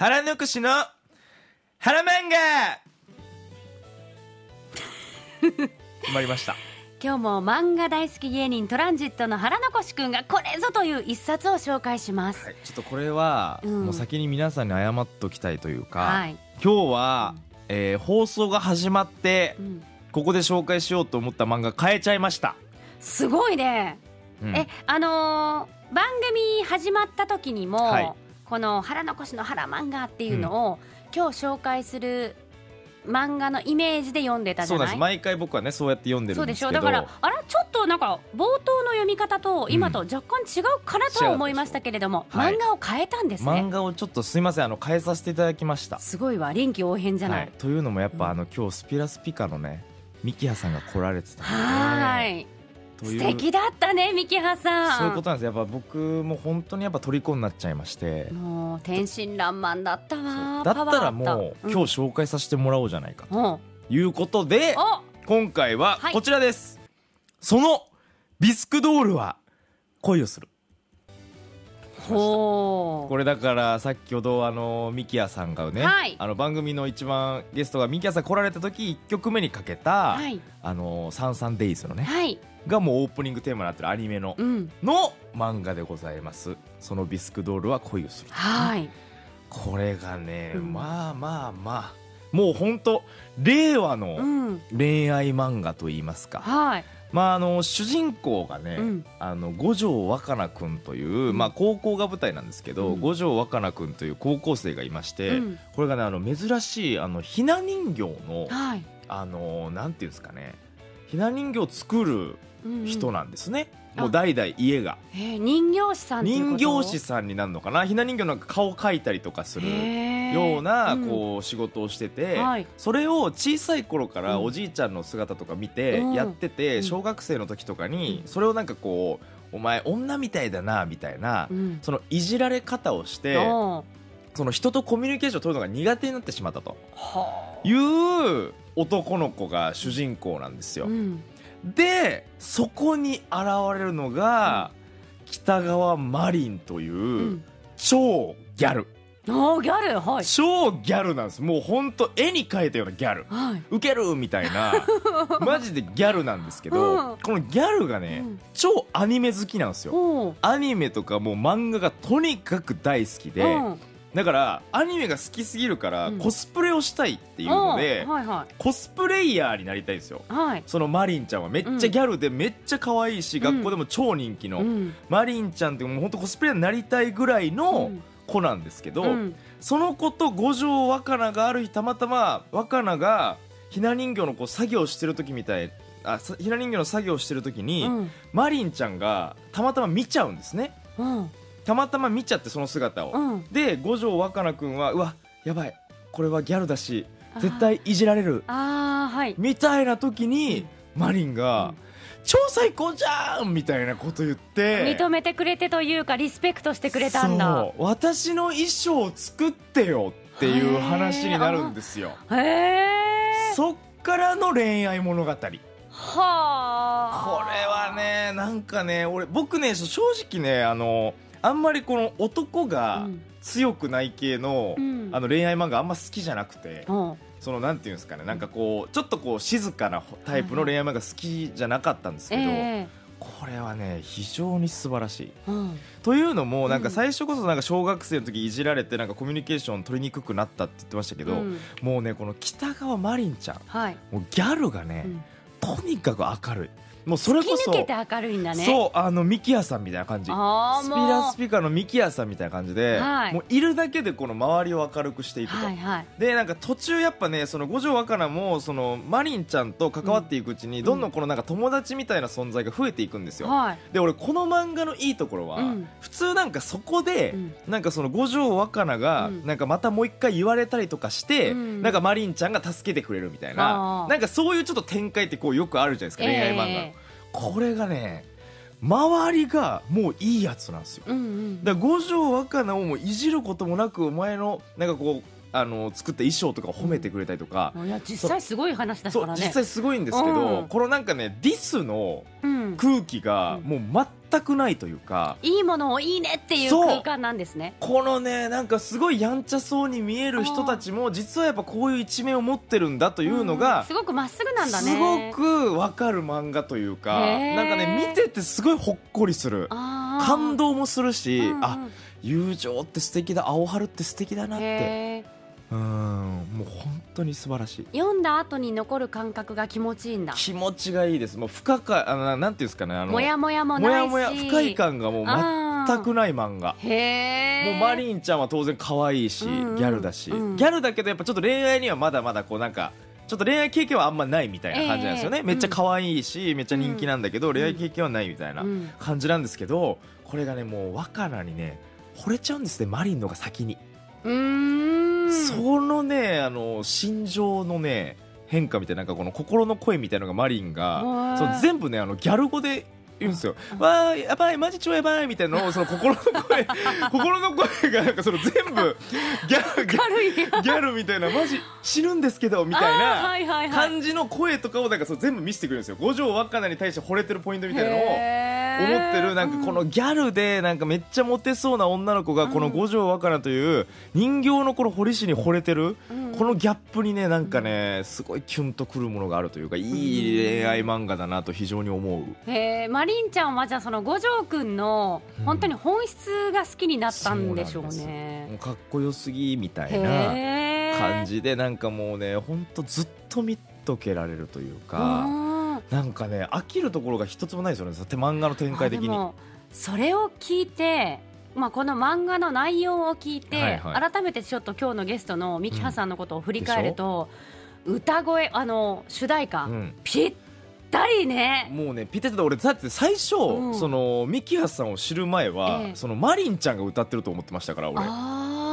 腹残しの腹漫画。決まりました。今日も漫画大好き芸人トランジットの腹残しくんがこれぞという一冊を紹介します、はい、ちょっとこれは、うん。もう先に皆さんに謝っときたいというか、はい。今日は、えー放送が始まってうん。ここで紹介しようと思った漫画変えちゃいました、すごいね、うん。えあのー番組始まった時にも、はいこの腹残しの腹漫画っていうのを、今日紹介する漫画のイメージで読んでたじそうゃない毎回僕はねそうやって読んでるそうんでですけど。しょだからあらちょっとなんか冒頭の読み方と今と若干違うかなとは思いましたけれども、違う。でしょはい。漫画を変えたんですね、漫画をちょっとすいませんあの変えさせていただきました。すごいわ臨機応変じゃない、はい、というのもやっぱ、うん。あの今日スピラスピカのねミキヤさんが来られてたんではーい素敵だったねミキハさん。そういうことなんです。やっぱ僕も本当にやっぱ虜になっちゃいまして。もう天真爛漫だったわだったらもう、今日紹介させてもらおうじゃないかとうんいうことでお。今回ははい。こちらです、そのビスクドールは恋をするほこれだから先ほどあのミキヤさんがね、はい。あの番組の一番ゲストがミキヤさん来られた時1曲目にかけた、はい。あのサンサンデイズのねはい。がもうオープニングテーマになってるアニメのうんの漫画でございます。そのビスクドールは恋をするはい。これがね、うん。まあまあまあもう本当令和うのん。恋愛漫画といいますか、はいまああの主人公がね、うん。あの五条若菜くんという、ん。まあ、高校が舞台なんですけど、うん。五条若菜くんという高校生がいまして、うん。これがねあの珍しいあのひな人形のはい。あのなんていうんですかねひな人形を作るうんうん。人なんですね、あ。もう代々家が。えー人形師さん人形師さんになるのかな？ひな人形の顔描いたりとかするようなうん。こう仕事をしてて、はい。それを小さい頃からうん。おじいちゃんの姿とか見てうん。やってて、うん。小学生の時とかにうんそれをなんかこうお前女みたいだなみたいな、うん。そのいじられ方をしてその人とコミュニケーションを取るのが苦手になってしまったと。はあ。いう男の子が主人公なんですよ。うん。でそこに現れるのが、北川マリンという、うん。超ギャルおーギャルはい。超ギャルなんです。もうほんと絵に描いたようなギャル。はい。ウケるみたいな。マジでギャルなんですけど、うん。このギャルがね、うん。超アニメ好きなんですよ。アニメとかもう漫画がとにかく大好きで、うん。だからアニメが好きすぎるから、うん。コスプレをしたいっていうので、おーはいはコスプレイヤーになりたいんですよ。いはい。そのマリンちゃんはめっちゃギャルでめっちゃ可愛いし、ん学校でも超人気の、うん。マリンちゃんってもう本当コスプレイヤーになりたいぐらいの子なんですけど、うん。その子と五条若菜がある日たまたま若菜がひな人形のこう作業してる時みたいあさひな人形の作業してる時に、うん。マリンちゃんがたまたま見ちゃうんですね。うん。たまたま見ちゃってその姿を、うん。で五条若菜くんはうわやばい。これはギャルだし絶対いじられる。はい。みたいな時に、マリンが、うん超最高じゃんみたいなこと言って。認めてくれてというかリスペクトしてくれたんだ。そう。私の衣装を作ってよっていう話になるんですよ。へえそっからの恋愛物語。これはあはねなんかね俺僕ね正直ねあのあんまりこの男がうん。強くない系の,、うん。あの恋愛漫画あんま好きじゃなくて、うんそのなんていうんですかねなんかこうちょっとこう静かなタイプの恋愛漫画好きじゃなかったんですけど、えこれはね非常に素晴らしい。えうん。というのもなんかうん。最初こそなんか小学生の時いじられてなんかコミュニケーション取りにくくなったって言ってましたけど、うん。もうねこの北川マリンちゃんはい。もうギャルがね、うん。とにかく明るいもうそれこそ突き抜けて明るいんだね。そうあのミキヤさんみたいな感じ。スピラスピカのミキヤさんみたいな感じで、はい。もういるだけでこの周りを明るくしていくと、はいはい。でなんか途中やっぱねその五条若菜もそのマリンちゃんと関わっていくうちに、ん。どんどんこのなんか友達みたいな存在が増えていくんですよ、はい。で俺この漫画のいいところは、うん。普通なんかそこで、うん。なんかその五条若菜が、うん。なんかまたもう一回言われたりとかして、うん。なんかマリンちゃんが助けてくれるみたいあなー。なんかそういうちょっと展開ってこうよくあるじゃないですか、恋愛漫画これがね周りがもういいやつなんですよ。えうんうん。だから五条若菜をもういじることもなくお前のなんかこうあの作った衣装とかを褒めてくれたりとか、いや実際すごい話だそうからね。実際すごいんですけど、うん。このなんかねディスのうん。空気がうん。もう全くないというかいいものをいいねっていう空間なんですね。このねなんかすごいやんちゃそうに見える人たちも実はやっぱこういう一面を持ってるんだというのん。がすごくまっすぐなんだね。すごくわかる漫画というかなんかね見ててすごいほっこりする。感動もするし、うんうん。あ友情って素敵だ青春って素敵だなってうんもう本当に素晴らしい。読んだ後に残る感覚が気持ちいいんだ。気持ちがいいです。もう不可解あのななんていうんですかねあのもやもやもないし。もやもや不快感がもう全くない漫画。へえもうマリンちゃんは当然可愛いし、うんうんギャルだし、うんギャルだけどやっぱちょっと恋愛にはまだまだこうなんかちょっと恋愛経験はあんまないみたいな感じなんですよね、ええめっちゃ可愛いしめっちゃ人気なんだけど、恋愛経験はないみたいなうん。感じなんですけどこれがねもう若菜にね惚れちゃうんですねマリンのが先に、うーんそのねあの心情のね変化みたいななんかこの心の声みたいなのがマリンがそう全部ねあのギャル語で言うんですよ。うんわーやばいマジ超やばいみたいなのをその心の声 心の声がなんかその全部ギャギャ軽いギャルみたいなマジ死ぬんですけどみたいな感じの声とかをなんかそう全部見せてくれるんですよ。五条若菜に対して惚れてるポイントみたいなのを思ってるなんかこのギャルでなんかめっちゃモテそうな女の子がこの五条若菜という人形のこの堀市に惚れてるうん。このギャップにねなんかねすごいキュンとくるものがあるというかいい恋愛漫画だなと非常に思う。へえマリンちゃんはじゃあその五条くんのうん。本当に本質が好きになったんでしょうそうなんうかっこよすぎみたいな感じでなんかもうねほんとずっと見とけられるというかうんなんかね飽きるところが一つもないですよね。手漫画の展開的に。それを聞いて、まあ、この漫画の内容を聞いて、はいはい。改めてちょっと今日のゲストのミキハさんのことを振り返ると、歌声あの主題歌、うん。ぴったりね。もうねピテテで俺だって最初、うん。そのミキハさんを知る前は、ええ。そのマリンちゃんが歌ってると思ってましたから俺。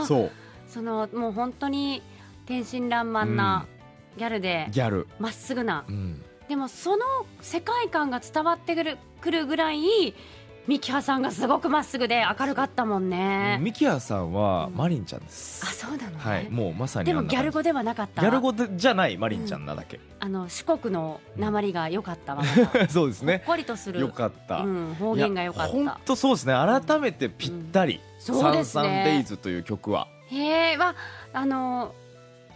そう。そのもう本当に天真爛漫なギャルでギャル、まっすぐなうん、でもその世界観が伝わってくるくるぐらいミキハさんがすごくまっすぐで明るかったもんね。ミキハさんはうんマリンちゃんです、あそうなのね、はいもうまさにでもギャル語ではなかった。ギャル語でじゃないマリンちゃんなだけ、あの四国の鉛が良かったわ、そうですね。ほっこりとする。よかった、うん、方言が良かっ本た当そうですね。改めてぴったり「そうサンですね。サンデイズ」という曲は。へえわあの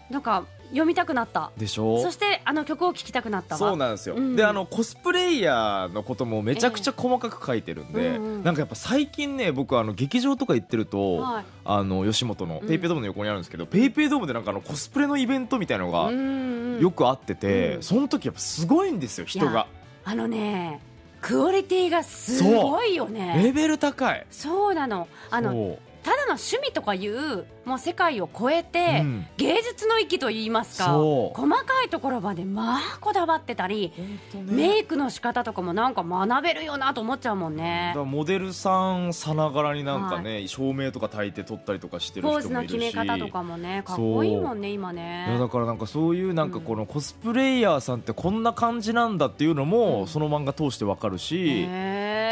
なんか読みたくなった。でしょ？そしてあの曲を聴きたくなったわ。そうなんですよ、うん。であのコスプレイヤーのこともめちゃくちゃ細かく書いてるんで、ええうん。うんなんかやっぱ最近ね僕あの劇場とか行ってると、はい。あの吉本のうん。ペイペイドームの横にあるんですけど、ペイペイドームでなんかあのコスプレのイベントみたいなのがうんうんよくあってて、うん。その時やっぱすごいんですよ人が。あのねクオリティがすごいよレねベル高い。そうなの。あのただの趣味とかいうもう世界を超えて、うん芸術の域といいますか細かいところまでまあこだわってたり、ね。メイクの仕方とかもなんか学べるよなと思っちゃうもんね。モデルさんさながらになんかね、照明とか焚いて撮ったりとかしてるポー人もいるし。ズの決め方とかもねかっこいいもんね今いやねだからなんかそういうなんかこのコスプレイヤーさんってこんな感じなんだっていうのも、うんその漫画通してわかるし、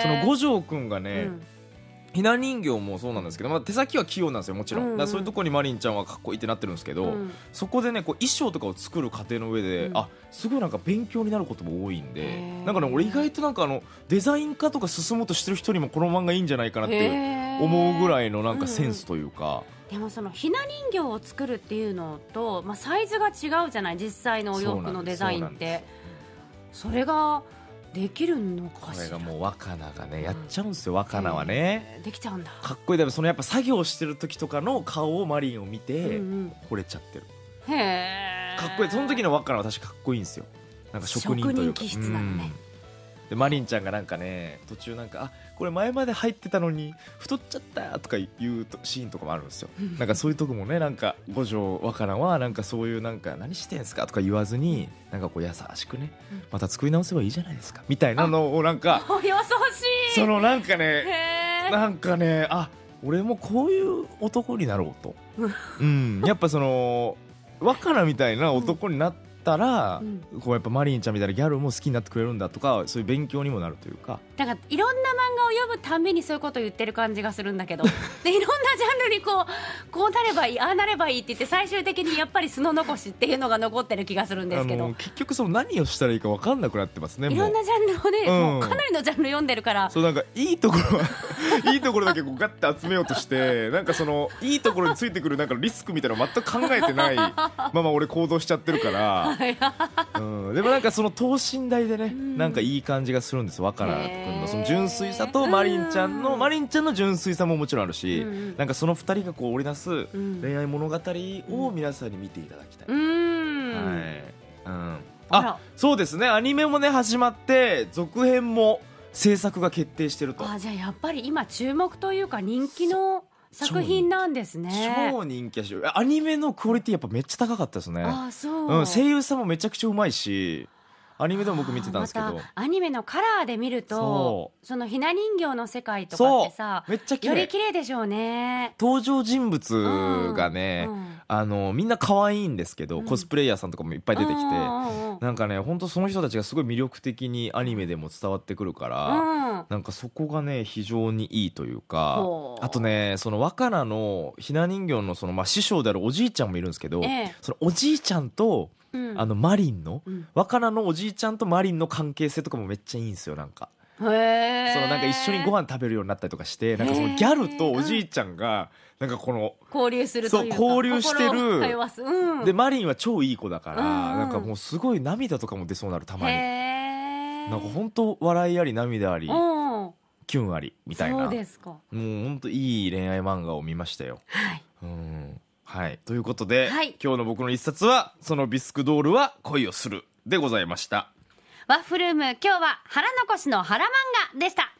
その五条くんがね、うんひな人形もそうなんですけど、まあ、手先は器用なんですよもちろん、うんうん。そういうところにマリンちゃんはかっこいいってなってるんですけど、うん。そこでねこう衣装とかを作る過程の上で、うん。あすごいなんか勉強になることも多いんでなんかね俺意外となんかあのデザイン科とか進もうとしてる人にもこの漫画いいんじゃないかなって思うぐらいのなんかセンスというか、でもそのひな人形を作るっていうのと、まあ、サイズが違うじゃない実際のお洋服のデザインって。それができるのかしら？これがもう若菜がねやっちゃうんですよ若菜はね。できちゃうんだ。かっこいい。だろそのやっぱ作業してる時とかの顔をマリンを見てうん惚れちゃってる、うん、へえかっこいい。その時の若菜は確かかっこいいんですよ。なんか職人というか。職人気質なのね。うんでマリンちゃんがなんかね途中なんかあこれ前まで入ってたのに太っちゃったとかいうとシーンとかもあるんですよ。なんかそういうとこもねなんか五条若菜はなんかそういうなんか何してんすかとか言わずになんかこう優しくねうん。また作り直せばいいじゃないですかみたいなのをなんかお優しい。そのなんかねなんかねあ俺もこういう男になろうと、うん、やっぱその若菜みたいな男になっったら、うん。こうやっぱマリンちゃんみたいなギャルも好きになってくれるんだとかそういう勉強にもなるというか。だからいろんな漫画を読むたびにそういうことを言ってる感じがするんだけど でいろんなジャンルにこうこうなればいいああなればいいって言って最終的にやっぱり素の残しっていうのが残ってる気がするんですけあどの結局その何をしたらいいか分かんなくなってますねもう。んいろなジャンルをね、うん。もうかなりのジャンル読んでるから。そうなんかいいところは いいところだけこうガッて集めようとしてなんかそのいいところについてくるなんかリスクみたいなの全く考えてない。ままま俺行動しちゃってるから、うん、でもなんかその等身大でね、んなんかいい感じがするんです。若菜君の。その純粋さとマリンちゃんのうんマリンちゃんの純粋さももちろんあるし、なんかその二人がこう織り出すん。恋愛物語を皆さんに見ていただきたい、はい、うん、あそうですね。アニメもね始まって続編も制作が決定してると。あじゃあやっぱり今注目というか人気の作品なんですね。超人気やしアニメのクオリティやっぱめっちゃ高かったですね。あそう、うん、声優さんもめちゃくちゃうまいしアニメでも僕見てたんですけど。またアニメのカラーで見るとそそのひな人形の世界とかってさめっちゃ綺より麗綺麗でしょうね。登場人物がね、うんうん。あのみんな可愛いんですけど、うん。コスプレイヤーさんとかもいっぱい出てきて、なんかね本当その人たちがすごい魅力的にアニメでも伝わってくるから、うん。なんかそこがね非常にいいというかあとねその若菜のひな人形のその、まあ、師匠であるおじいちゃんもいるんですけど、ええ。そのおじいちゃんと、うんあのマリンの、うん。若菜のおじいちゃんとマリンの関係性とかもめっちゃいいんですよなんか。そのなんか一緒にご飯食べるようになったりとかしてなんかそのギャルとおじいちゃんがなんかこの交流するそう交流してる。うん、でマリンは超いい子だからうん。うんなんかもうすごい涙とかも出そうになるたまに。なんか本当笑いあり涙ありうん。キュンありみたいな。そうもうですか。本当いい恋愛漫画を見ましたよ。はい。うんはい。ということではい。今日の僕の一冊はそのビスクドールは恋をするでございました。ワッフルーム今日は腹残しの腹漫画でした